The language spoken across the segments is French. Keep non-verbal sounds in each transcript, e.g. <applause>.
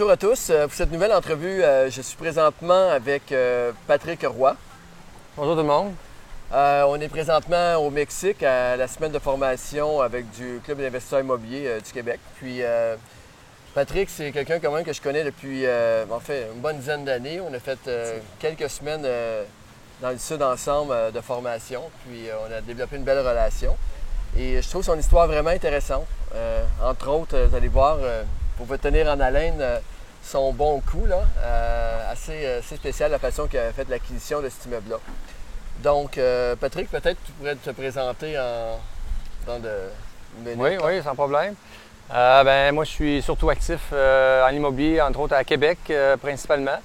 Bonjour à tous. Euh, Pour cette nouvelle entrevue, euh, je suis présentement avec euh, Patrick Roy. Bonjour tout le monde. Euh, on est présentement au Mexique à la semaine de formation avec du Club d'investisseurs immobiliers du Québec. Puis euh, Patrick, c'est quelqu'un quand même que je connais depuis euh, en fait une bonne dizaine d'années. On a fait quelques semaines dans le sud ensemble de formation. Puis on a développé une belle relation. Et je trouve son histoire vraiment intéressante. Entre autres, vous allez voir, euh, vous tenir en haleine, euh, son bon coup, là, euh, assez, assez spécial, la façon qu'il a fait l'acquisition de cet immeuble-là. Donc, euh, Patrick, peut-être tu pourrais te présenter en, dans de. Oui, oui, sans problème. Euh, ben, moi, je suis surtout actif euh, en immobilier, entre autres à Québec euh, principalement.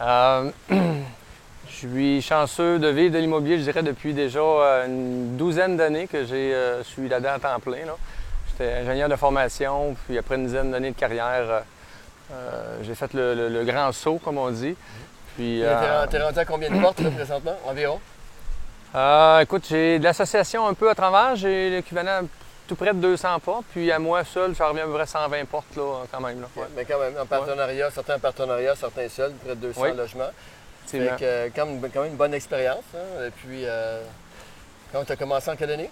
Euh, <clears throat> je suis chanceux de vivre de l'immobilier, je dirais, depuis déjà euh, une douzaine d'années que euh, je suis là-dedans à temps plein. J'étais ingénieur de formation, puis après une dizaine d'années de carrière, euh, euh, j'ai fait le, le- le grand saut, comme on dit. Puis, T'es euh, t'es rendu à combien de portes là, présentement, environ? Euh, écoute, j'ai de l'association un peu à travers. J'ai l'équivalent tout près de 200 portes. Puis à moi seul, ça revient à peu près 120 portes là, quand même. Là. Ouais, mais quand même, en partenariat, certains partenariats, certains seuls, près de 200 Oui. logements. Euh, quand, même, quand même une bonne expérience. hein. Et puis, quand tu as commencé en quelle année?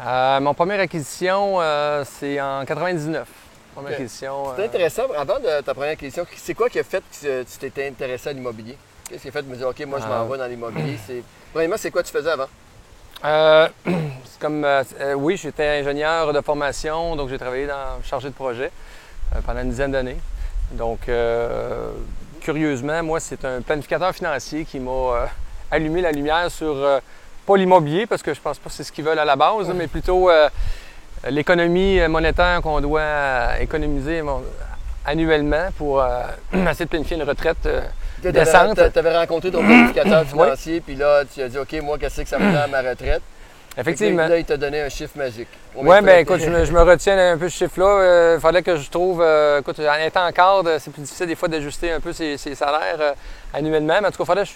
Euh, mon première acquisition, euh, c'est en 99. Première acquisition. C'est euh, intéressant, avant de ta première question, c'est quoi qui a fait que tu t'étais intéressé à l'immobilier? Qu'est-ce qui a fait de me dire, OK, moi, je m'en vais dans l'immobilier? C'est... Premièrement, c'est quoi tu faisais avant? euh, <clears throat> comme, euh, oui, j'étais ingénieur de formation, donc j'ai travaillé dans chargé de projet euh, pendant une dizaine d'années. Donc, curieusement, moi, c'est un planificateur financier qui m'a allumé la lumière sur, pas l'immobilier, parce que je pense pas que c'est ce qu'ils veulent à la base, mais plutôt euh, l'économie monétaire qu'on doit euh, économiser bon, annuellement pour euh, <clears throat> essayer de planifier une retraite euh, Tu décente. avais rencontré ton planificateur <clears throat> financier, puis là, tu as dit, OK, moi, qu'est-ce que ça me prend à ma retraite? Effectivement. Puis là, il t'a donné un chiffre magique. Oui, bien écoute, je me, je me retiens un peu ce chiffre-là. Il fallait que je trouve, euh, écoute, en étant en cadre, c'est plus difficile des fois d'ajuster un peu ses, ses salaires euh, annuellement. Mais en tout cas, fallait que je-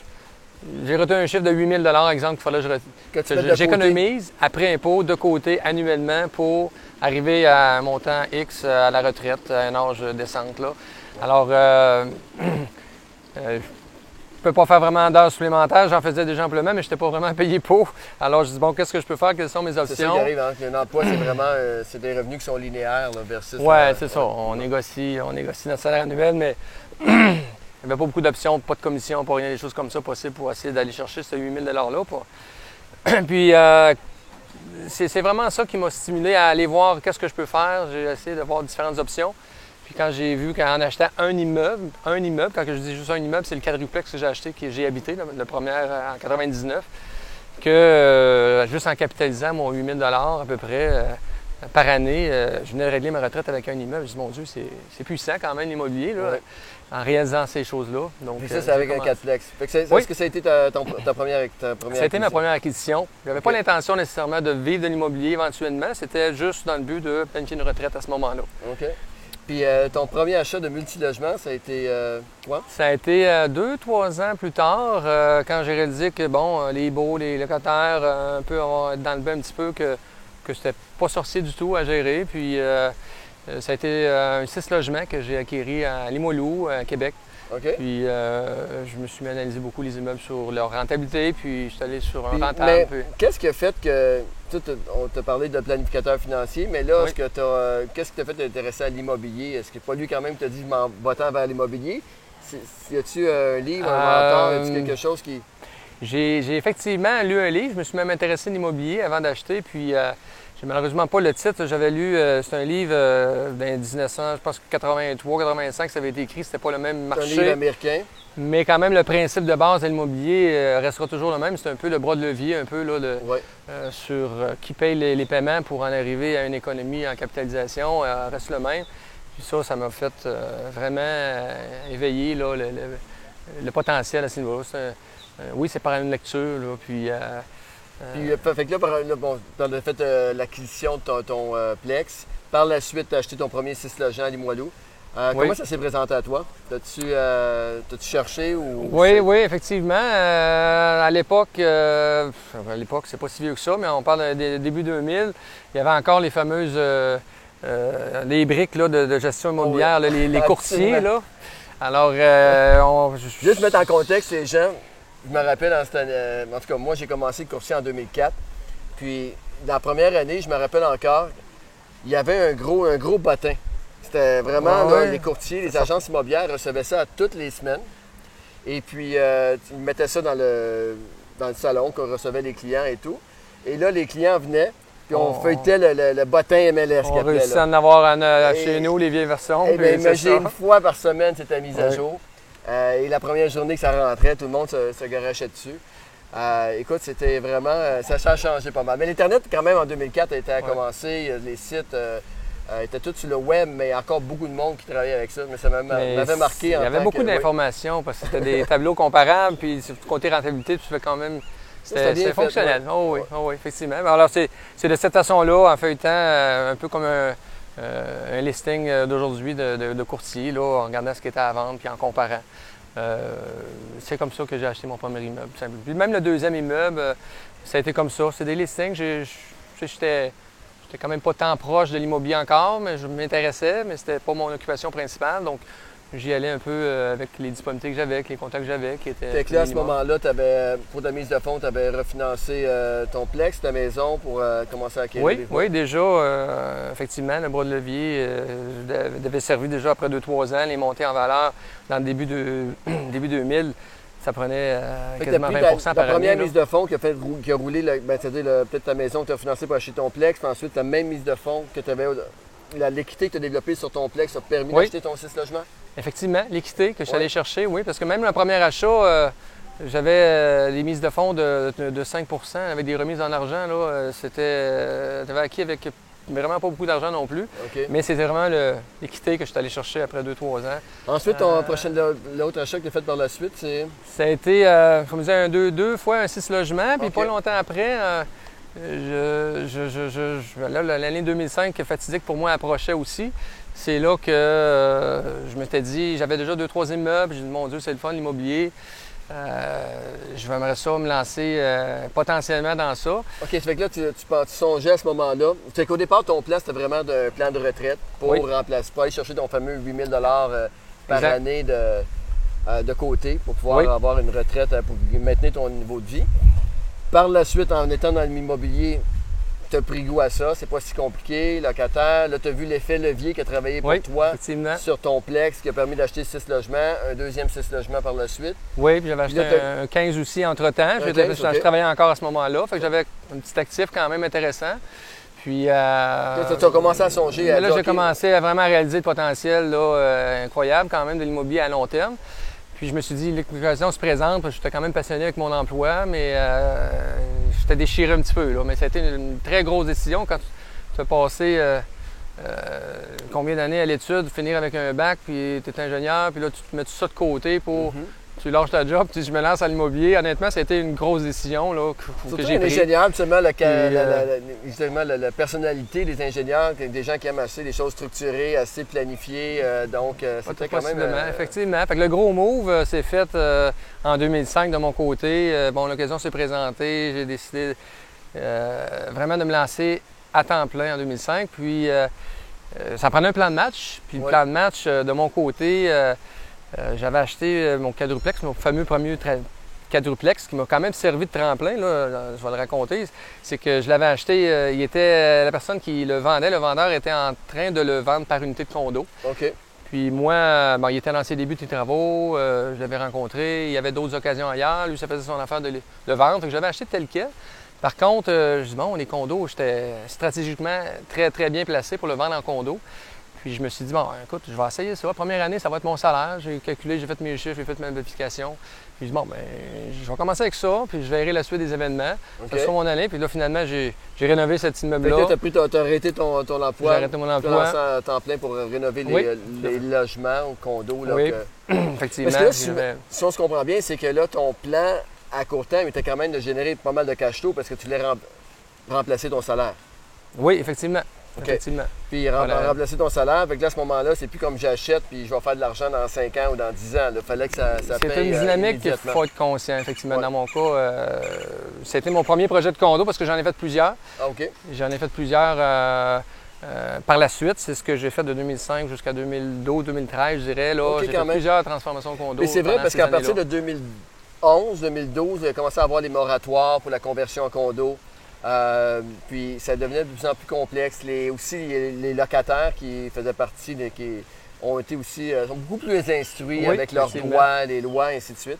j'ai retenu un chiffre de 8 000 exemple, qu'il fallait que je j'économise après impôt de côté annuellement pour arriver à un montant X euh, à la retraite, à un âge décente. Là. Alors, euh, <clears throat> euh, je ne peux pas faire vraiment d'heures supplémentaires. J'en faisais déjà amplement, mais je n'étais pas vraiment <laughs> payé pour. Alors, je dis, bon, qu'est-ce que je peux faire? Quelles sont mes C'est ça options? qui arrive, hein, qu'un emploi, c'est vraiment euh, c'est des revenus qui sont linéaires là, versus... Oui, c'est ça. On négocie, on négocie notre salaire annuel, mais <clears throat> il n'y avait pas beaucoup d'options, pas de commission, pas rien des choses comme ça possibles pour essayer d'aller chercher ce 8 000 $-là. Puis, euh, c'est vraiment ça qui m'a stimulé à aller voir qu'est-ce que je peux faire. J'ai essayé de voir différentes options. Puis quand j'ai vu qu'en achetant un immeuble, un immeuble, quand je dis juste un immeuble, c'est le quadruplex que j'ai acheté, que j'ai habité, le, premier euh, en 99, que euh, juste en capitalisant mon 8 000 à peu près par année, je venais de régler ma retraite avec un immeuble. Je dis, mon Dieu, c'est puissant quand même l'immobilier. En réalisant ces choses-là. Donc, Puis euh, ça, c'est avec un commencé. 4plex. Fait que c'est- Oui. Est-ce que ça a été ta, ton- ta première, ta première Ça a été ma première acquisition. Je n'avais pas l'intention nécessairement de vivre de l'immobilier éventuellement. C'était juste dans le but de planifier une retraite à ce moment-là. OK. Puis euh, ton premier achat de multilogement, ça a été euh, quoi? Ça a été euh, deux, trois ans plus tard, quand j'ai réalisé que, bon, les beaux, les locataires, un peu être dans le bain un petit peu, que, que c'était pas sorcier du tout à gérer. Puis ça a été euh, un six logements que j'ai acquéri à Limoilou, à Québec. Puis euh, je me suis mis à analyser beaucoup les immeubles sur leur rentabilité, puis je suis allé sur un Puis, rentable. puis- qu'est-ce qui a fait que. tu sais, t'as- on t'a parlé de planificateur financier, mais là, Oui. euh, qu'est-ce qui t'a fait t'intéresser à l'immobilier? Est-ce que pas lui quand même qui t'a dit m'en va-t'en vers l'immobilier? Y a-tu un livre, un mentor, y Euh, quelque chose qui. J'ai j'ai effectivement lu un livre. Je me suis même intéressé à l'immobilier avant d'acheter. Puis, euh, j'ai malheureusement pas le titre. J'avais lu, euh, c'est un livre euh, dans 1900, je pense que 83, 85, ça avait été écrit. C'était pas le même C'est un livre marché. américain. Mais quand même, le principe de base de l'immobilier euh, restera toujours le même. C'est un peu le bras de levier, un peu là, le- euh, sur qui paye les, les paiements pour en arriver à une économie en capitalisation reste le même. Puis ça, ça m'a fait vraiment éveiller là, le, le- le potentiel à ce niveau-là. Oui, c'est par une lecture, là, puis... euh, Puis, euh, fait que là, par- là, bon, as fait euh, l'acquisition de ton, ton, euh, Plex. Par la suite, tu as acheté ton premier 6 logements à Limoilou. Euh, Oui. Comment ça s'est présenté à toi? T'as-tu cherché ou. Oui, oui, effectivement. À l'époque, à l'époque, c'est pas si vieux que ça, mais on parle des début 2000, il y avait encore les fameuses les briques là, de, de gestion immobilière, là, les, les <laughs> courtiers. Là. Alors, on- Juste mettre en contexte les gens, je me rappelle, en, cette année- euh, en tout cas, moi, j'ai commencé le courtier en 2004. Puis, dans la première année, je me rappelle encore, il y avait un gros, un gros bottin. C'était vraiment, Ouais, là, ouais? les courtiers, les agences immobilières recevaient ça toutes les semaines. Et puis, euh, ils mettaient ça dans le, dans le salon, qu'on recevait les clients et tout. Et là, les clients venaient, puis on On- feuilletait le, le- le bottin MLS on là. à en avoir euh, Et- chez nous, les vieilles versions. Eh puis bien, imagine, une fois par semaine, c'était mise à jour. Euh, et la première journée que ça rentrait, tout le monde se, se garachait dessus. Euh, écoute, c'était vraiment. euh, ça, ça a changé pas mal. Mais l'Internet, quand même, en 2004, était à Ouais. commencer. euh, Les sites euh, étaient tous sur le web, mais il y a encore beaucoup de monde qui travaillait avec ça. Mais ça m'avait marqué. Il y avait beaucoup oui. d'informations parce que c'était des tableaux comparables, puis côté rentabilité, tu fais quand même. C'était fonctionnel. ouais. Oh oui, oh oui, effectivement. Alors, c'est de cette façon-là, en feuilletant, un peu comme un, euh, un listing euh, d'aujourd'hui de, courtier, là, en regardant ce qui était à vendre, puis en comparant. Euh, c'est comme ça que j'ai acheté mon premier immeuble. Puis même le deuxième immeuble, ça a été comme ça. C'est des listings. Je- j'étais quand même pas tant proche de l'immobilier encore, mais je m'intéressais, mais c'était pas mon occupation principale. Donc, j'y allais un peu euh, avec les disponibilités que j'avais, avec les contacts que j'avais, qui étaient. Fait que là, à ce moment-là, t'avais, pour ta mise de fonds, tu avais refinancé euh, ton plex, ta maison pour euh, commencer à acquérir Oui, des oui, déjà, euh, effectivement, le bras de levier euh, devait servi déjà après 2-3 ans, les montées en valeur dans le début, de, <clears throat> début 2000, ça prenait euh, quasiment pris 20 ta, par ta première là. mise de fonds qui a, fait, qui a roulé, ben, peut-être ta maison que tu as financée pour acheter ton plex, puis ensuite ta même mise de fonds que tu avais, la l'équité que tu as développée sur ton plex a permis Oui. d'acheter ton 6 logements? Effectivement, l'équité que je suis allé chercher, oui, parce que même le premier achat, euh, j'avais euh, des mises de fonds de, de- de 5% avec des remises en argent. Là, euh, c'était, euh, j'avais acquis avec vraiment pas beaucoup d'argent non plus, mais c'était vraiment l'équité que je suis allé chercher après 2-3 ans. Ensuite, ton Euh, prochain, l'autre achat que tu as fait par la suite, c'est? Ça a été, euh, comme je disais, un deux, deux fois un six logements. Puis pas longtemps après, euh, je, je, je, je- l'année 2005 fatidique pour moi approchait aussi. C'est là que euh, je m'étais dit, j'avais déjà deux, trois immeubles. J'ai dit, mon Dieu, c'est le fun, l'immobilier. Euh, je vais ça me lancer euh, potentiellement dans ça. OK, ça fait que là, tu, tu, tu songeais à ce moment-là. C'est qu'au départ, ton plan, c'était vraiment un plan de retraite pour Oui. remplacer, pour aller chercher ton fameux 8000 euh, par Exact. année de, de côté pour pouvoir Oui. avoir une retraite pour maintenir ton niveau de vie. Par la suite, en étant dans l'immobilier, tu as pris goût à ça. C'est pas si compliqué, locataire. Là, tu as vu l'effet levier qui a travaillé pour Oui, toi sur ton plex qui a permis d'acheter 6 logements, un deuxième 6 logements par la suite. Oui, puis j'avais acheté là, un, un 15 aussi entre-temps. Un J'étais- 15, je, travaillais encore à ce moment-là. Fait que j'avais un petit actif quand même intéressant. Puis... euh, tu as commencé à songer à là, j'ai commencé à vraiment réaliser le potentiel là, euh, incroyable quand même de l'immobilier à long terme. Puis je me suis dit, l'occasion se présente, parce que j'étais quand même passionné avec mon emploi, mais euh, j'étais déchiré un petit peu. Là. Mais ça a été une, très grosse décision quand tu, tu as passé euh, euh, combien d'années à l'étude, finir avec un bac, puis tu es ingénieur, puis là, tu te mets tout ça de côté pour... Mhm. Tu lâches ta job, puis je me lance à l'immobilier. Honnêtement, ça a été une grosse décision là, que, que j'ai prise. ingénieur, la, la- euh, la- justement, la, la personnalité des ingénieurs, des gens qui aiment assez des choses structurées, assez planifiées. euh, donc, euh, c'était quand même. Effectivement. Fait que le gros move s'est fait en 2005 de mon côté. Bon, l'occasion s'est présentée. J'ai décidé vraiment de me lancer à temps plein en 2005. Puis, ça prenait un plan de match. Puis, le Ouais. plan de match de mon côté, euh, j'avais acheté euh, mon quadruplex, mon fameux premier quadruplex qui m'a quand même servi de tremplin, là, euh, je vais le raconter. C'est que je l'avais acheté, euh, il était, euh, la personne qui le vendait, le vendeur était en train de le vendre par unité de condo. OK. Puis moi, bon, il était dans ses débuts de travaux, euh, je l'avais rencontré, il y avait d'autres occasions ailleurs, lui, ça faisait son affaire de, de vendre, que j'avais acheté tel quel. Par contre, je dis, bon, les condos, j'étais stratégiquement très, très bien placé pour le vendre en condo. Puis je me suis dit, bon, écoute, je vais essayer ça. Première année, ça va être mon salaire. J'ai calculé, j'ai fait mes chiffres, j'ai fait ma vérification. Puis je dis, bon, ben, je vais commencer avec ça, puis je verrai la suite des événements. OK. Ça sera mon année. Puis là, finalement, j'ai j'ai rénové cet immeuble-là. tu as, t'as arrêté ton, ton J'ai emploi. arrêté mon Tu as emploi. lancé à temps plein pour rénover les, Oui. les logements ou condos. Là, Oui. que- <clears throat> Effectivement. Parce que là, si- on se comprend bien, c'est que là, ton plan à court terme était quand même de générer pas mal de cash flow parce que tu voulais rem- remplacer ton salaire. Oui, effectivement. Effectivement. Puis rem- Voilà. remplacer ton salaire, fait que là, à ce moment-là, c'est plus comme j'achète puis je vais faire de l'argent dans 5 ans ou dans 10 ans. Il fallait que ça, ça C'est une euh, dynamique qu'il faut être conscient, effectivement. Ouais. Dans mon cas, euh, c'était mon premier projet de condo parce que j'en ai fait plusieurs. Ah, OK. J'en ai fait plusieurs. euh, Euh, par la suite, c'est ce que j'ai fait de 2005 jusqu'à 2012-2013, je dirais. Là, j'ai fait même. plusieurs transformations condo. Mais c'est vrai parce qu'à partir de 2011, 2012, il a commencé à avoir des moratoires pour la conversion en condo. Euh, puis ça devenait de plus en plus complexe. Les, aussi, les, les locataires qui faisaient partie, qui ont été aussi euh, sont beaucoup plus instruits Oui, avec leurs droits, les lois, et ainsi de suite.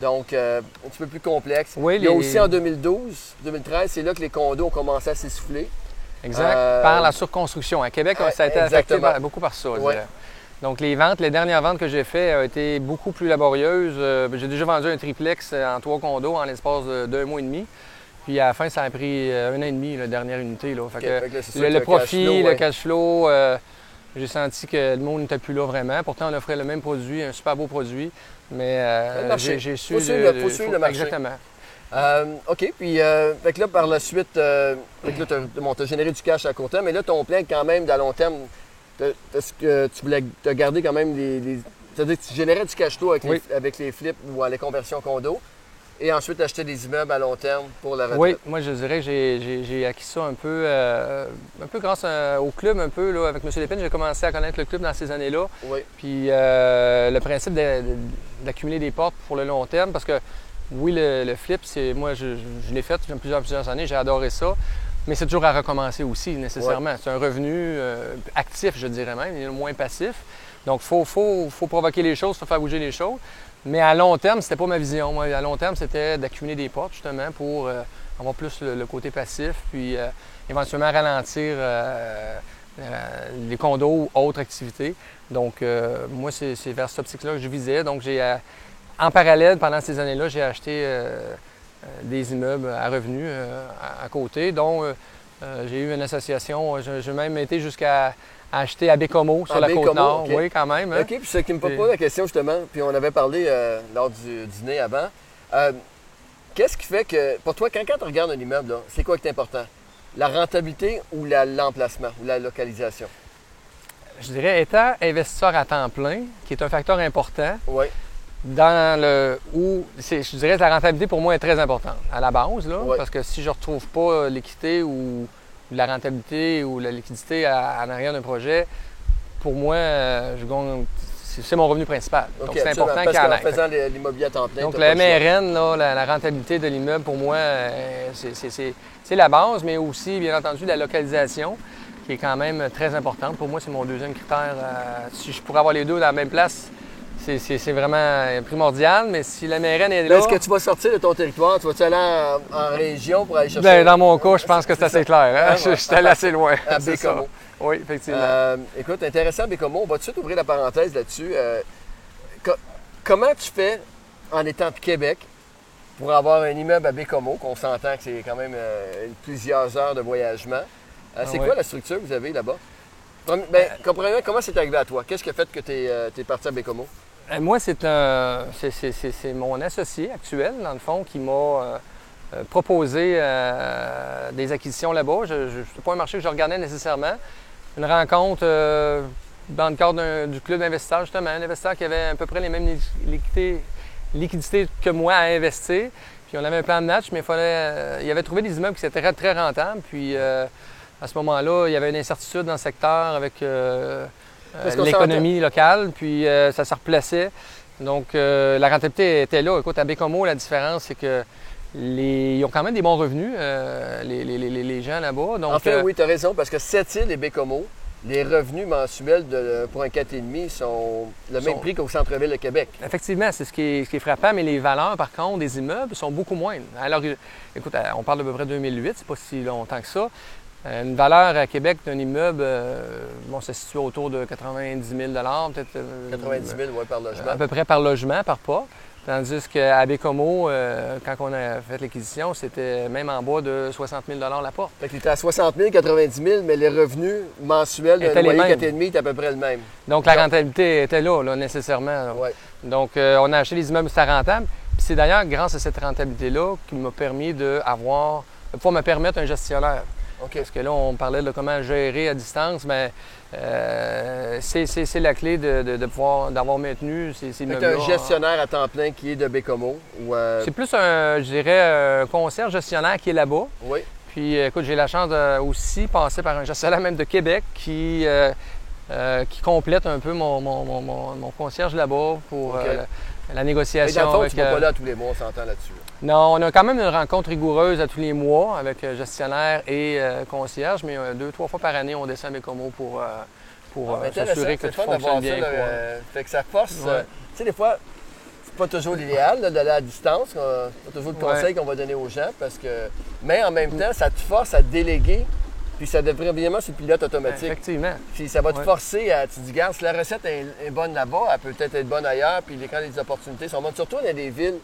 Donc, euh, un petit peu plus complexe. Oui, Il y a les- aussi en 2012, 2013, c'est là que les condos ont commencé à s'essouffler. Exact. Par la surconstruction. À Québec, ça a été affecté exactement. par- beaucoup par ça. Donc, les ventes, les dernières ventes que j'ai faites ont été beaucoup plus laborieuses. J'ai déjà vendu un triplex en trois condos en l'espace de- d'un mois et demi. Puis à la fin, ça a pris euh, un an et demi, la dernière unité. Là. Fait que fait que là, c'est sûr le, profit, cash flow, le cash flow, euh, j'ai senti que le monde n'était plus là vraiment. Pourtant, on offrait le même produit, un super beau produit. Mais euh, j'ai su. Faut suivre de- le- faut de- suivre le marché. Exactement. Euh, OK, puis euh, fait que là, par la suite, euh, bon, t'as généré du cash à court terme, mais là, ton plan, quand même, à long terme, t'as- t'as ce que tu voulais t'as gardé quand même des... des- C'est-à-dire que tu générais du cash flow avec, Oui. les, avec les flips ou les conversions condo, et ensuite acheter des immeubles à long terme pour la retraite. Oui, moi je dirais que j'ai- acquis ça un peu, euh, un peu grâce à- au club, un peu là, avec M. Lépine. J'ai commencé à connaître le club dans ces années-là. Oui. Puis euh, le principe d'accumuler des portes pour le long terme, parce que oui, le, le flip, c'est moi je, l'ai fait depuis plusieurs, plusieurs années, j'ai adoré ça. Mais c'est toujours à recommencer aussi, nécessairement. C'est un revenu euh, actif, je dirais même, moins passif. Donc, il faut, faut, faut provoquer les choses, il faut faire bouger les choses. Mais à long terme, c'était pas ma vision. Moi, à long terme, c'était d'accumuler des portes, justement, pour euh, avoir plus le, côté passif, puis euh, éventuellement ralentir euh, les condos ou autres activités. Donc, moi, c'est vers cette optique-là que je visais. Donc, j'ai, en parallèle, pendant ces années-là, j'ai acheté des immeubles à revenus à, à côté, dont j'ai eu une association. J'ai même été jusqu'à acheter à Bécomo, sur la côte Bécomo, nord. OK. Oui, quand même. hein. OK, puis ce qui me pose la question, justement, puis on avait parlé euh, lors du dîner avant, euh, qu'est-ce qui fait que, pour toi, quand, quand tu regardes un immeuble, c'est quoi qui est important? La rentabilité ou la- l'emplacement ou la localisation? Je dirais, étant investisseur à temps plein, qui est un facteur important, Oui, dans le où je dirais que la rentabilité pour moi est très importante à la base là, parce que si je retrouve pas l'équité ou la rentabilité ou la liquidité à- en arrière d'un projet, pour moi, euh, je gagne. C'est mon revenu principal. Donc c'est important qu'il y en qu'en ait. faisant les- l'immobilier à temps plein, Donc le. MRN, là, la, la rentabilité de l'immeuble, pour moi, euh, c'est la base, mais aussi, bien entendu, la localisation, qui est quand même très importante. Pour moi, c'est mon deuxième critère. euh, si je pourrais avoir les deux dans la même place, c'est- c'est c'est vraiment primordial, mais si la MRN est là... Est-ce que tu vas sortir de ton territoire? Tu vas-tu aller en, en région pour aller chercher Ben, dans mon cas, je pense que c'est assez clair. hein? Ah, Je, suis allé assez loin. <laughs> à <laughs> c'est. Bécomo? Oui, effectivement. Euh, écoute, intéressant, Bécomo. On va tout de suite ouvrir la parenthèse là-dessus. Euh, co- comment tu fais en étant de Québec pour avoir un immeuble à Bécomo, qu'on s'entend que c'est quand même euh, plusieurs heures de voyagement? C'est Ah ouais. quoi la structure que vous avez là-bas? Premi- Ben, comprenez comment c'est arrivé à toi? Qu'est-ce qui a fait que tu es, parti à Bécomo? Euh, Moi, c'est un, c'est- mon associé actuel, dans le fond, qui m'a euh, euh, proposé euh, des acquisitions là-bas. Je n'est pas un marché que je regardais nécessairement. Une rencontre euh, dans le cadre du club d'investisseurs, justement, un investisseur qui avait à peu près les mêmes li- liquidités, liquidités que moi à investir. Puis on avait un plan de match, mais il fallait, euh, il avait trouvé des immeubles qui étaient très, très rentables. Puis à ce moment-là, il y avait une incertitude dans le secteur avec euh, l'économie locale, puis euh, ça se replaçait. Donc euh, la rentabilité était là. Écoute, à Bécomo, la différence, c'est que les, ils ont quand même des bons revenus, euh, les, les- les- les gens là-bas. Donc, en fait, euh, oui, tu as raison, parce que Sept-Îles et Bécomo, les revenus mensuels de, pour un 4,5 sont le même prix qu'au centre-ville de Québec. Effectivement, c'est ce qui, est, ce qui est frappant, mais les valeurs, par contre, des immeubles sont beaucoup moindres. Alors, écoute, on parle d'à peu près 2008, c'est pas si longtemps que ça. Euh, Une valeur à Québec d'un immeuble, euh, bon, ça se situe autour de 90 000 peut-être. euh, 90 000 ouais, par logement. À peu près par logement, par porte. Tandis qu'à Bécomo, euh, quand on a fait l'acquisition, c'était même en bas de 60 000 la porte. Fait que était à 60 000, 90 000, mais les revenus mensuels Étaient d'un les loyer mêmes. 4,5 est à peu près le même. Donc la rentabilité était là, là, nécessairement. là. Ouais. Donc on a acheté des immeubles, c'était rentable. Puis c'est d'ailleurs grâce à cette rentabilité-là qui m'a permis d'avoir, pouvoir me permettre un gestionnaire. OK. Parce que là, on parlait de comment gérer à distance, mais euh, c'est- la clé de, de- de pouvoir d'avoir maintenu ces, ces t'as un gestionnaire à temps plein qui est de Bécomo. Euh, C'est plus un, je dirais, un concierge gestionnaire qui est là-bas. Oui. Puis écoute, j'ai la chance de aussi passer par un gestionnaire même de Québec qui, qui complète un peu mon, mon, concierge là-bas pour la négociation. Et dans le fond, tu vas pas là tous les mois, on s'entend là-dessus. Non, on a quand même une rencontre rigoureuse à tous les mois avec euh, gestionnaire et euh, concierge, mais euh, deux, trois fois par année, on descend à Bécomo pour, pour ah, s'assurer que tout fonctionne bien. Ça, fait que ça force. tu sais, des fois, c'est pas toujours l'idéal d'aller à distance. C'est pas toujours le conseil qu'on va donner aux gens parce que. Mais en même temps, ça te force à déléguer. Puis ça devrait évidemment sur le pilote automatique. Effectivement. Puis ça va te forcer à. Tu te dis, regarde, si la recette est, bonne là-bas, elle peut peut-être être bonne ailleurs. Puis quand les opportunités sont bonnes, surtout dans des villes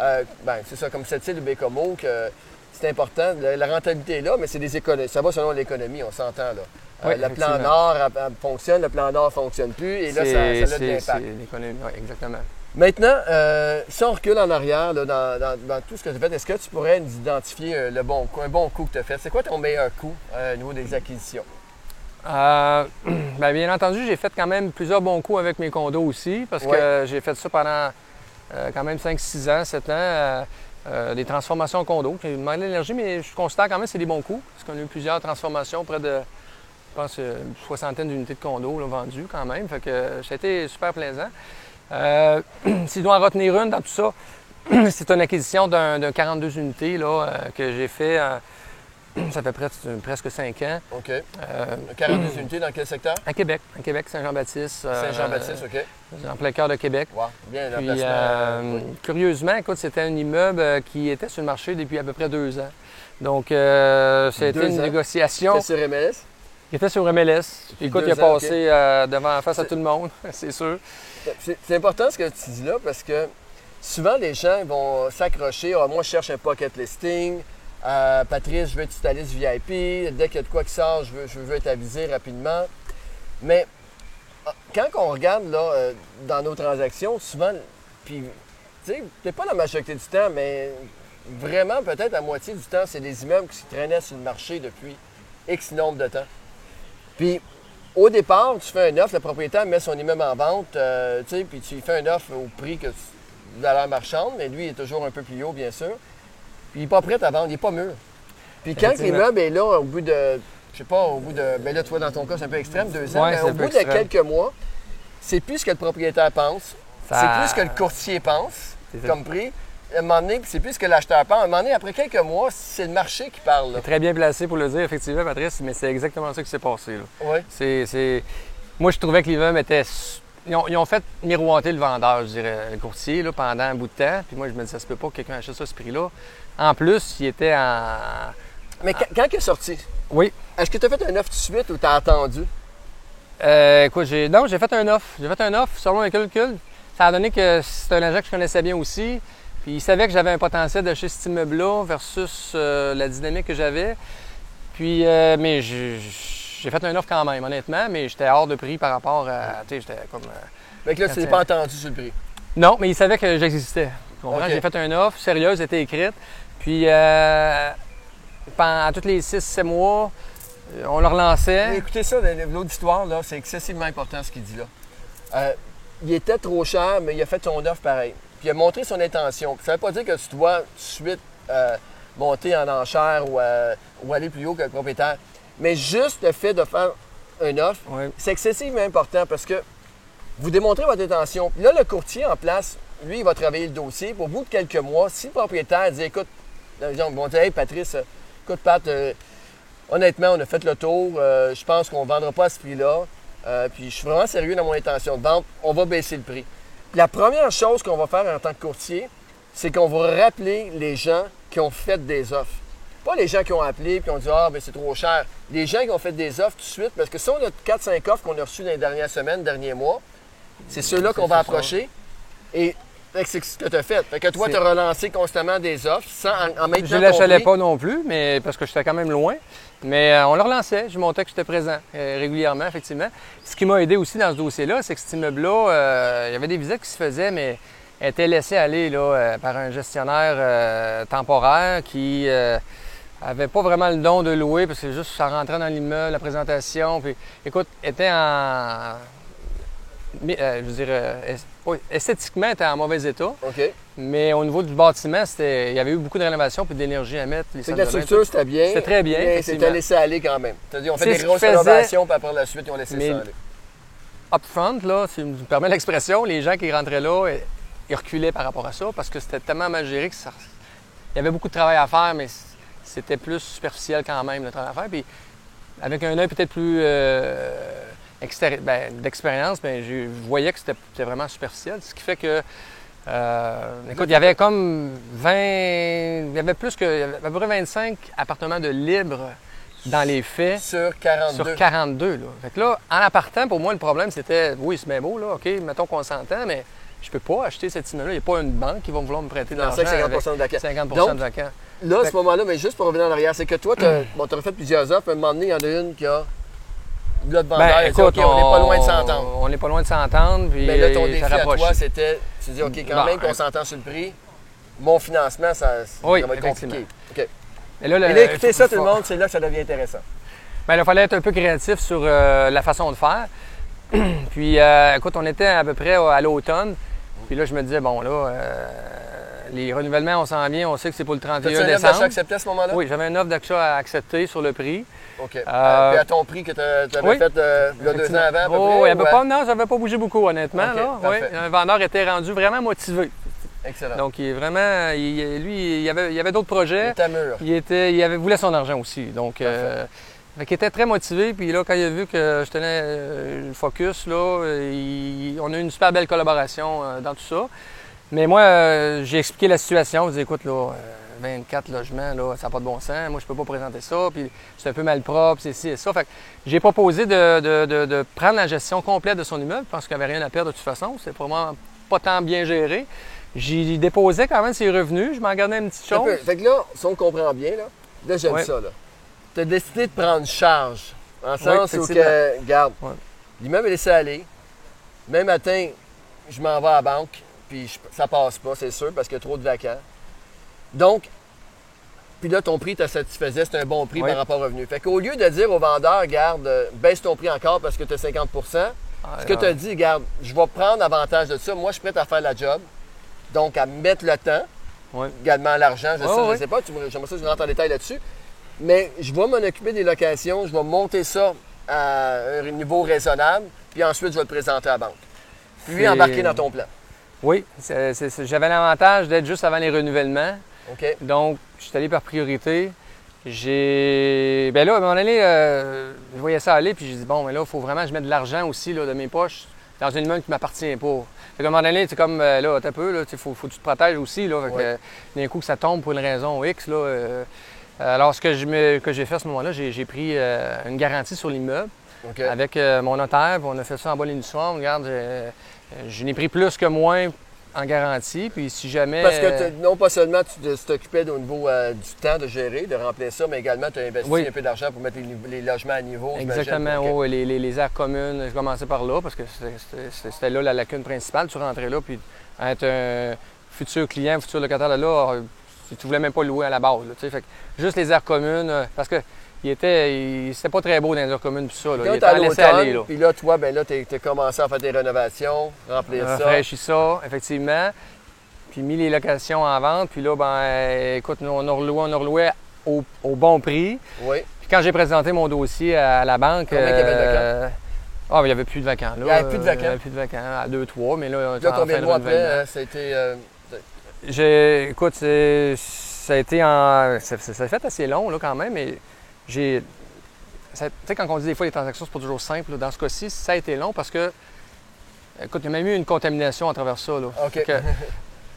euh, ben, c'est ça, comme cette île de Bécomo, que c'est important. La, rentabilité est là, mais c'est des économies. Ça va selon l'économie, on s'entend là. Euh, le plan Nord fonctionne, le plan Nord ne fonctionne plus, et là, ça, ça a de l'impact. C'est l'économie, oui, exactement. Maintenant, euh, si on recule en arrière là, dans, tout ce que tu as fait, est-ce que tu pourrais nous identifier le bon un bon coup que tu as fait? C'est quoi ton meilleur coup au niveau des acquisitions? <clears throat> Ben, bien entendu, j'ai fait quand même plusieurs bons coups avec mes condos aussi, parce que j'ai fait ça pendant euh, quand même 5-6 ans, 7 ans, euh, euh, des transformations en condo. J'ai demandé l'énergie, mais je considère quand même que c'est des bons coups, parce qu'on a eu plusieurs transformations, près de, je pense, une soixantaine d'unités de condos vendues quand même. Fait que ça a été super plaisant. <clears throat> si je dois en retenir une dans tout ça, <clears throat> c'est une acquisition d'un 42 unités là, que j'ai fait <clears throat> Ça fait presque, cinq ans. OK. Euh, 42 unités dans quel secteur? À Québec. À Québec, Saint-Jean-Baptiste. Euh, Saint-Jean-Baptiste, OK. En plein cœur de Québec. Wow. Bien, Puis, euh, Curieusement, écoute, c'était un immeuble euh, qui était sur le marché depuis à peu près deux ans. Donc, c'était une négociation. C'était sur MLS? Il était sur MLS. Écoute, il a passé devant face à tout le monde, <laughs> c'est sûr. C'est important ce que tu dis là parce que souvent les gens vont s'accrocher. Ah, moi, je cherche un pocket listing. Euh, Patrice, je veux être VIP. Dès qu'il y a de quoi qui sort, je veux, je veux être avisé rapidement. Mais ah, quand on regarde là, euh, dans nos transactions, souvent, puis, tu sais, peut-être pas la majorité du temps, mais vraiment, peut-être la moitié du temps, c'est des immeubles qui traînaient sur le marché depuis X nombre de temps. Puis, au départ, tu fais un offre, le propriétaire met son immeuble en vente, euh, tu sais, puis tu fais un offre au prix que de la marchande, mais lui, il est toujours un peu plus haut, bien sûr il n'est pas prêt à vendre, il n'est pas mûr. Puis quand l'immeuble est là, au bout de, je sais pas, au bout de, ben là, toi, dans ton cas, c'est un peu extrême, deux ans, mais au bout de quelques mois, c'est plus ce que le propriétaire pense, c'est plus ce que le courtier pense, comme prix. À un moment donné, c'est plus ce que l'acheteur pense. À un moment donné, après quelques mois, c'est le marché qui parle. Très bien placé pour le dire, effectivement, Patrice, mais c'est exactement ça qui s'est passé. Oui. C'est, Moi, je trouvais que l'immeuble était ils ont, fait miroiter le vendeur, je dirais, le courtier, là, pendant un bout de temps. Puis moi, je me disais, ça se peut pas que quelqu'un achète ça à ce prix-là. En plus, il était en. Mais quand, il est sorti, oui. est-ce que tu as fait un offre tout de suite ou tu as attendu? Euh, écoute, j'ai... non, j'ai fait un offre. J'ai fait un offre selon un calcul. Ça a donné que c'est un agent que je connaissais bien aussi. Puis il savait que j'avais un potentiel d'acheter cet immeuble-là versus euh, la dynamique que j'avais. Puis, euh, mais j'ai fait un offre quand même, honnêtement, mais j'étais hors de prix par rapport à. Tu sais, j'étais comme. Mais là, tu n'es pas entendu sur le prix? Non, mais il savait que j'existais. J'ai fait un offre sérieuse, était écrite. Puis, euh, pendant tous les 6-7 mois, euh, on le relançait. écoutez ça, l'autre histoire, là, c'est excessivement important ce qu'il dit là. Euh, il était trop cher, mais il a fait son offre pareil. Puis il a montré son intention. ça ne veut pas dire que tu dois tout de suite monter en enchère ou, aller plus haut que le propriétaire. Mais juste le fait de faire une offre, c'est excessivement important parce que vous démontrez votre intention. Là, le courtier en place, lui, il va travailler le dossier. Pour bout de quelques mois, si le propriétaire dit écoute, ils vont dire Hey Patrice, euh, écoute Pat, euh, honnêtement, on a fait le tour, euh, je pense qu'on ne vendra pas à ce prix-là. puis je suis vraiment sérieux dans mon intention de vente, on va baisser le prix. La première chose qu'on va faire en tant que courtier, c'est qu'on va rappeler les gens qui ont fait des offres. Pas les gens qui ont appelé et ont dit Ah, mais c'est trop cher. Les gens qui ont fait des offres tout de suite, parce que si on a 4-5 offres qu'on a reçues dans les dernières semaines, derniers mois, c'est ceux-là qu'on va approcher. Et c'est ce que tu as fait. Fait que toi, tu as relancé constamment des offres sans, en, Je ne l'achalais pas non plus, mais parce que j'étais quand même loin. Mais euh, on le relançait. Je montais que j'étais présent euh, régulièrement, effectivement. Ce qui m'a aidé aussi dans ce dossier-là, c'est que cet immeuble-là, euh, il y avait des visites qui se faisaient, mais était laissé aller là, par un gestionnaire temporaire qui avait pas vraiment le don de louer parce que juste ça rentrait dans l'immeuble, la présentation. Puis, écoute, était en mais, euh, je veux dire, euh, esthétiquement, était en mauvais état. OK. Mais au niveau du bâtiment, il y avait eu beaucoup de rénovations puis d'énergie à mettre. C'est que la structure, c'était bien. C'était très bien, Mais c'était laissé aller quand même. C'est-à-dire, on fait des grosses faisait- rénovations, puis après la suite, ils ont laissé Mais- ça aller. up front, là, si je me permets l'expression, les gens qui rentraient là, ils reculaient par rapport à ça parce que c'était tellement mal géré que ça. Il y avait beaucoup de travail à faire, mais c'était plus superficiel quand même le travail à faire. Puis avec un œil peut-être plus euh, d'expérience, ben, je voyais que c'était vraiment superficiel. Ce qui fait que. euh, écoute, il y avait comme 20. Il y avait plus que. Il y avait à peu près 25 appartements de libre dans les faits Sur 42. sur 42. Là. Fait que là, en appartant, pour moi, le problème, c'était, oui, c'est bien beau, là, OK, mettons qu'on s'entend, mais je peux pas acheter cette immeuble-là. Il n'y a pas une banque qui va vouloir me prêter de Dans l'argent 50 avec de vacants. 50 Donc, de vacants. Là, à ce moment-là, mais juste pour revenir en arrière, c'est que toi, tu as fait plusieurs offres. À un moment donné, il y en a une qui a. Vendeur, Ben, il a dit, écoute, OK, on n'est pas loin de s'entendre. On n'est pas loin de s'entendre, puis Mais là, ton euh, défi à toi, c'était. Tu dis, OK, quand Bon, même qu'on euh, s'entend sur le prix, mon financement, ça, Oui, ça va être compliqué. OK. Et là, le- Et là, écoutez ça, tout le monde, c'est là que ça devient intéressant. Ben, il fallait être un peu créatif sur euh, la façon de faire. <clears throat> puis, euh, écoute, on était à peu près à l'automne. Puis là, je me disais, bon, là, euh, les renouvellements, on s'en vient, on sait que c'est pour le 31 T'as-tu un offre décembre. d'achat accepté à ce moment-là? Oui, j'avais une offre d'achat à accepter sur le prix. OK. Euh, Puis à ton prix que tu avais oui. fait euh, il y a deux ans avant, à peu Oh, près? il y avait ou, pas, non, ça n'avait pas bougé beaucoup, honnêtement. Là. Oui, un vendeur était rendu vraiment motivé. euh, Excellent. Donc, il est vraiment, il- lui, il y avait, il avait d'autres projets. mûr. Il, était, il avait, voulait son argent aussi. Donc, euh, qu'il était très motivé. Puis là, quand il a vu que je tenais euh, le focus, là, euh, il- on a eu une super belle collaboration euh, dans tout ça. Mais moi, euh, j'ai expliqué la situation. Je dis, écoute, là, euh, 24 logements, là, ça n'a pas de bon sens. Moi, je peux pas présenter ça. Puis c'est un peu mal propre, c'est ci et ça. Fait j'ai proposé de, de- de- de prendre la gestion complète de son immeuble parce qu'il n'y avait rien à perdre de toute façon. C'est vraiment pas tant bien géré. J'y déposais quand même ses revenus. Je m'en gardais une petite chose. peu. Fait que là, si on comprend bien, là, là j'aime Ouais. ça. Là. Tu as décidé de prendre charge. En sens où, que, regarde, Ouais. l'immeuble est laissé aller. Même matin, je m'en vais à la banque, puis je- ça passe pas, c'est sûr, parce qu'il y a trop de vacants. Donc, puis là, ton prix te satisfaisait, c'est un bon prix Oui. par rapport au revenu. Fait qu'au lieu de dire au vendeur, regarde, euh, baisse ton prix encore parce que tu as 50 Ah, ce que tu as dit, regarde, je vais prendre avantage de ça. Moi, je suis prêt à faire la job. Donc, à mettre le temps, également l'argent, je sais, je ouais. sais pas, j'aimerais ça que je rentre en détail là-dessus. Mais je vais m'en occuper des locations, je vais monter ça à un niveau raisonnable, puis ensuite, je vais le présenter à la banque. Puis embarquer dans ton plan. Oui, j'avais l'avantage d'être juste avant les renouvellements. Donc, je suis allé par priorité. J'ai. Ben là, à un moment donné, euh, je voyais ça aller, puis j'ai dit, bon, mais là, il faut vraiment que je mette de l'argent aussi là, de mes poches dans une immeuble qui ne m'appartient pas. Fait qu'à un moment donné, c'est comme, euh, là, t'as peu, là, il faut, faut que tu te protèges aussi, là. Fait que, Ouais. euh, d'un coup, que ça tombe pour une raison X, là. alors, ce que je me- que j'ai fait à ce moment-là, j'ai j'ai pris une garantie sur l'immeuble. Avec mon notaire, on a fait ça en et due forme. Regarde, je n'ai pris plus que moins en garantie, puis si jamais... Parce que euh, non pas seulement tu t'occupais au niveau euh, du temps de gérer, de remplir ça, mais également tu as investi Oui. un peu d'argent pour mettre les, logements à niveau. Exactement, oui, les, les- les aires communes, je commençais par là, parce que c'était- là la lacune principale. Tu rentrais là, puis être un futur client, futur locataire de là, euh, tu voulais même pas louer à la base. là, tu sais. fait que juste les aires communes, parce que il était, il- c'était pas très beau dans les aires communes, puis ça. Là, Quand il était à laisser aller. Là. puis là, toi, ben là, tu as commencé à faire des rénovations, remplir ça. rafraîchi ça, effectivement. Puis mis les locations en vente. Puis là, ben, euh, écoute, nous, on a reloué, on a reloué au, au bon prix. Oui. Puis quand j'ai présenté mon dossier à la banque. Combien qu'il y avait de euh, Ah, mais il n'y avait plus de vacants. Là. Il y avait plus de Euh, vacants? Il n'y avait plus de vacants, à 2-3, mais là, Là, en combien de mois après, hein, ça a été. euh, J'ai, écoute, ça a été en. Ça, ça- ça a fait assez long, là, quand même, mais j'ai. Tu sais, quand on dit des fois les transactions, c'est pas toujours simple. là. Dans ce cas-ci, ça a été long parce que. Écoute, il y a même eu une contamination à travers ça. Là. OK. Fait que-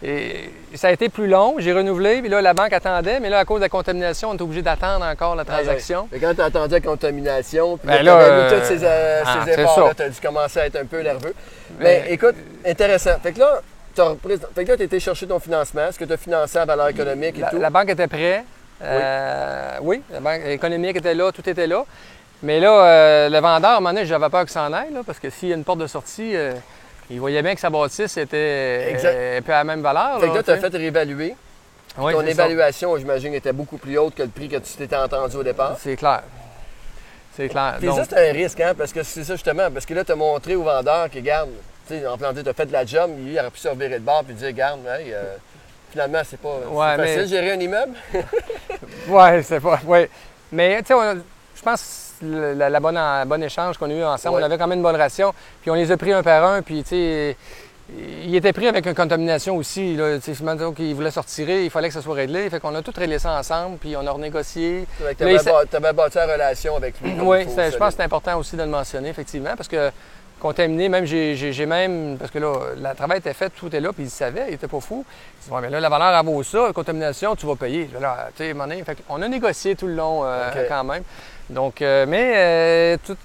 et ça a été plus long, j'ai renouvelé, puis là, la banque attendait, mais là, à cause de la contamination, on est obligé d'attendre encore la transaction. Mais quand tu as entendu la contamination, puis Ben là, là, mis euh, tous ces, euh, ah, ces ça. tu as dû commencer à être un peu nerveux. Mais Mais- écoute, intéressant. Fait que là, tu as été chercher ton financement. Est-ce que tu as financé à valeur économique et La, tout? la banque était prête. Euh, oui. la banque économique était là, tout était là. Mais là, euh, le vendeur, à un moment donné, j'avais peur qu'il s'en aille, là, parce que s'il y a une porte de sortie, euh, il voyait bien que sa bâtisse était un peu à la même valeur. Fait que là, tu as fait réévaluer. Oui, Ton évaluation, j'imagine, était beaucoup plus haute que le prix que tu t'étais entendu au départ. C'est clair. C'est clair. Puis Donc, ça, c'est un risque, hein, parce que c'est ça justement, parce que là, tu as montré au vendeur que, regarde, tu sais, en plan, tu as fait de la job, il aurait pu se revirer de bord puis dire, regarde, hey, finalement, c'est pas Ouais, facile mais- de gérer un immeuble. <laughs> Ouais, c'est pas. Ouais. Mais tu sais, je pense que le la, la bonne, échange qu'on a eu ensemble, Ouais. on avait quand même une bonne ration. Puis on les a pris un par un. Puis tu sais, il était pris avec une contamination aussi. Là, qu'il voulait se retirer, il fallait que ça soit réglé. Fait qu'on a tout réglé ça ensemble. Puis on a renégocié. Tu avais, il bâti la relation avec lui. Oui, il je pense que c'est important aussi de le mentionner, effectivement, parce que contaminé, même j'ai même, parce que là, le travail était fait, tout est là, puis il savait, il était pas fou. Il dit, ouais, mais là, la valeur, elle vaut ça, la contamination, tu vas payer. Là, fait on a négocié tout le long euh, quand même. Donc, euh, mais euh, toutes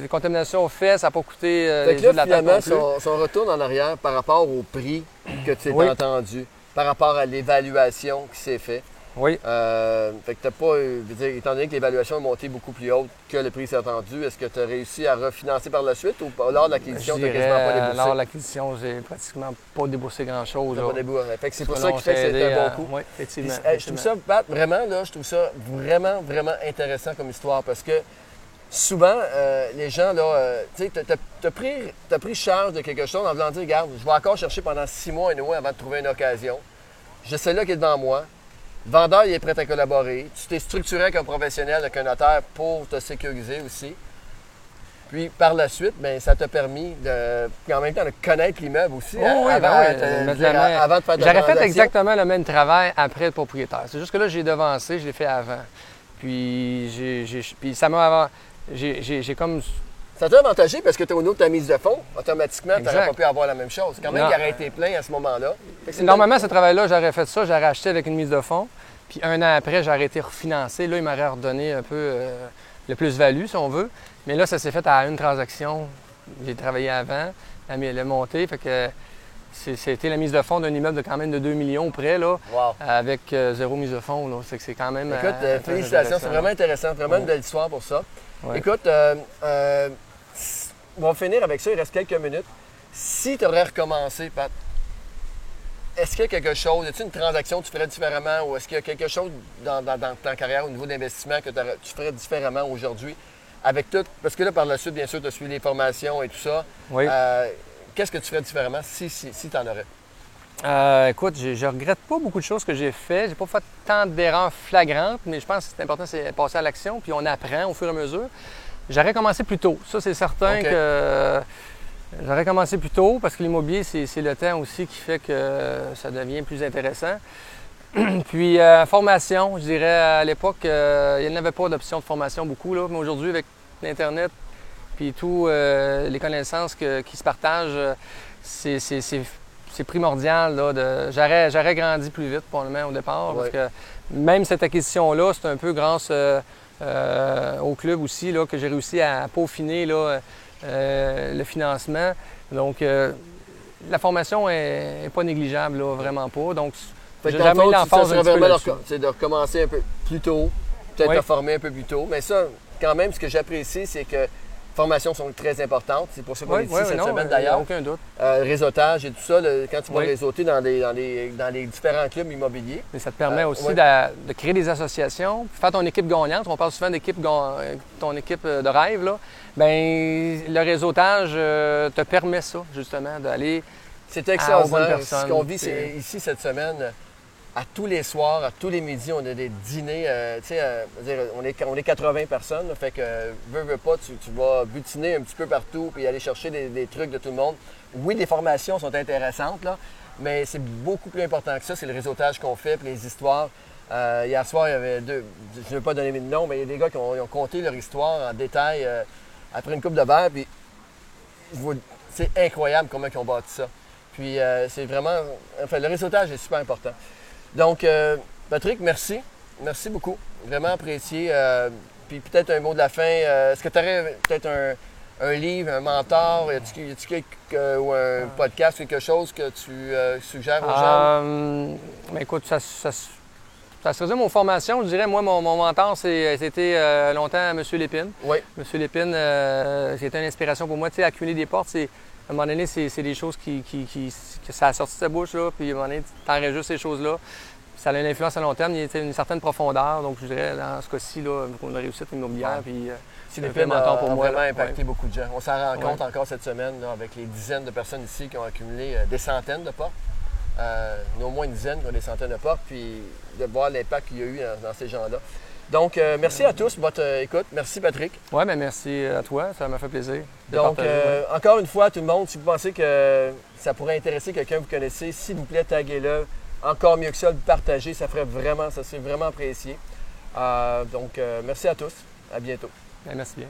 les contaminations faites, ça n'a pas coûté euh, Fait les que yeux de là, la finalement, si on, si on retourne en arrière par rapport au prix que tu Oui. entendu, par rapport à l'évaluation qui s'est faite, Oui. euh, fait que t'as pas, euh, je veux dire, étant donné que l'évaluation est montée beaucoup plus haute que le prix entendu, est-ce que tu as réussi à refinancer par la suite ou lors de l'acquisition, tu dirais, quasiment pas déboursé? lors de l'acquisition, j'ai pratiquement pas déboursé grand-chose. Pas déboursé. Fait que c'est pour ça qu'il fait que c'était un bon coup. Oui, Puis, effectivement. je trouve ça, Pat, vraiment, là, je trouve ça vraiment, vraiment intéressant comme histoire parce que souvent, euh, les gens, là, euh, tu sais, t'as- t'as pris, pris charge de quelque chose en voulant dire, regarde, je vais encore chercher pendant six mois et avant de trouver une occasion. Je sais là qui est devant moi. Vendeur, il est prêt à collaborer. Tu t'es structuré avec un professionnel, avec un notaire pour te sécuriser aussi. Puis par la suite, ben, ça t'a permis de, puis en même temps de connaître l'immeuble aussi. Oh hein, oui, ben avant, oui, dire, de faire de la J'aurais fait exactement le même travail après le propriétaire. C'est juste que là, j'ai devancé, je l'ai fait avant. Puis, j'ai, puis ça m'a j'ai comme. Ça t'a avantagé parce que tu au niveau de ta mise de fonds, automatiquement, tu n'aurais pas pu avoir la même chose. Quand même, Non. il aurait été plein à ce moment-là. Normalement, ce travail-là, j'aurais fait ça, j'aurais acheté avec une mise de fonds. Puis un an après, j'aurais été refinancé. Là, il m'aurait redonné un peu euh, le plus-value, si on veut. Mais là, ça s'est fait à une transaction. J'ai travaillé avant, elle est montée. Fait que c'était la mise de fonds d'un immeuble de quand même de 2 millions près, là, Wow. avec euh, zéro mise de fonds. Là. C'est quand même. Écoute, euh, félicitations, c'est vraiment intéressant, vraiment Ouais. une belle histoire pour ça. Ouais. Écoute, euh, on va finir avec ça, il reste quelques minutes. Si tu aurais recommencé, Pat, est-ce qu'il y a quelque chose, y a-t-il une transaction que tu ferais différemment ou est-ce qu'il y a quelque chose dans, dans- dans ta carrière au niveau d'investissement que tu ferais différemment aujourd'hui avec tout, parce que là, par la suite, bien sûr, tu as suivi les formations et tout ça. Oui. Euh, Qu'est-ce que tu ferais différemment si, si, si tu en aurais? Euh, écoute, je, je regrette pas beaucoup de choses que j'ai fait. J'ai pas fait tant d'erreurs flagrantes, mais je pense que c'est important, c'est passer à l'action, puis on apprend au fur et à mesure. J'aurais commencé plus tôt. Ça, c'est certain que euh, j'aurais commencé plus tôt parce que l'immobilier, c'est, le temps aussi qui fait que ça devient plus intéressant. <clears throat> puis, euh, formation, je dirais, à l'époque, euh, il n'y avait pas d'option de formation beaucoup, là, mais aujourd'hui, avec l'Internet, puis tout, euh, les connaissances que- qui se partagent, c'est, primordial. J'aurais, j'aurais grandi plus vite, probablement, au départ, Ouais. parce que même cette acquisition-là, c'est un peu grâce euh, au club aussi là, que j'ai réussi à peaufiner là, euh, le financement. Donc, euh, la formation est, est pas négligeable, là, vraiment pas. Donc, j'ai jamais recom- c'est de recommencer un peu plus tôt, peut-être Oui. te former un peu plus tôt. Mais ça, quand même, ce que j'apprécie, c'est que formations sont très importantes. C'est pour ça qu'on Oui, est ici oui, cette non, semaine euh, d'ailleurs. aucun doute. Euh, réseautage et tout ça, le- quand tu vas Oui. réseauter dans les, dans, les, dans les différents clubs immobiliers. Mais ça te permet Euh, aussi ouais. de, de créer des associations, puis faire ton équipe gagnante. On parle souvent d'équipe, ton équipe de rêve. Là. Ben, le réseautage euh, te permet ça, justement, d'aller. C'est personnes, Ce qu'on vit ici cette semaine, à tous les soirs, à tous les midis, on a des dîners. euh, tu sais, euh, on, est, on est 80 personnes, fait que euh, veux, veux pas, tu, vas butiner un petit peu partout puis aller chercher des, trucs de tout le monde. Oui, les formations sont intéressantes, là, mais c'est beaucoup plus important que ça. C'est le réseautage qu'on fait puis les histoires. Hier soir, il y avait deux, je ne veux pas donner de nom, mais il y a des gars qui ont, ont conté leur histoire en détail après une coupe de verre. Puis c'est incroyable comment ils ont bâti ça. Puis c'est vraiment. Enfin, le réseautage est super important. Donc, euh, Patrick, merci. Merci beaucoup. Vraiment apprécié. Euh, puis peut-être un mot de la fin. Euh, Est-ce que tu aurais peut-être un, un livre, un mentor, y quelque- euh, ou un podcast, quelque chose que tu suggères aux gens? Mais écoute, ça, ça, ça se résume aux formations. Je dirais, moi, mon, mon mentor, c'est- c'était euh, longtemps M. Lépine. Oui. M. Lépine, euh, c'était une inspiration pour moi. Tu sais, accumuler des portes, c'est. À un moment donné, c'est c'est des choses qui, qui, qui- que ça a sorti de sa bouche, là, puis à un moment donné, tu t'enregistres ces choses-là. ça a une influence à long terme. Il y a une certaine profondeur. Donc, je dirais, dans ce cas-ci, là, qu'on a réussi immobilière. Ouais. Puis, euh, c'est films mentor ont, pour moi. vraiment là. impacté Ouais. beaucoup de gens. On s'en rend compte encore cette semaine là, avec les dizaines de personnes ici qui ont accumulé euh, des centaines de portes. Euh, a au moins une dizaine qui ont des centaines de portes, puis de voir l'impact qu'il y a eu dans, dans ces gens-là. Donc, euh, merci à tous pour votre euh, écoute. Merci, Patrick. Ouais, mais merci à toi. Ça m'a fait plaisir. Donc, euh, ouais. encore une fois, tout le monde, si vous pensez que ça pourrait intéresser quelqu'un que vous connaissez, s'il vous plaît, taguez-le. Encore mieux que ça, le partager, ça ferait vraiment, ça serait vraiment apprécié. Donc, merci à tous. À bientôt. Ben, merci bien.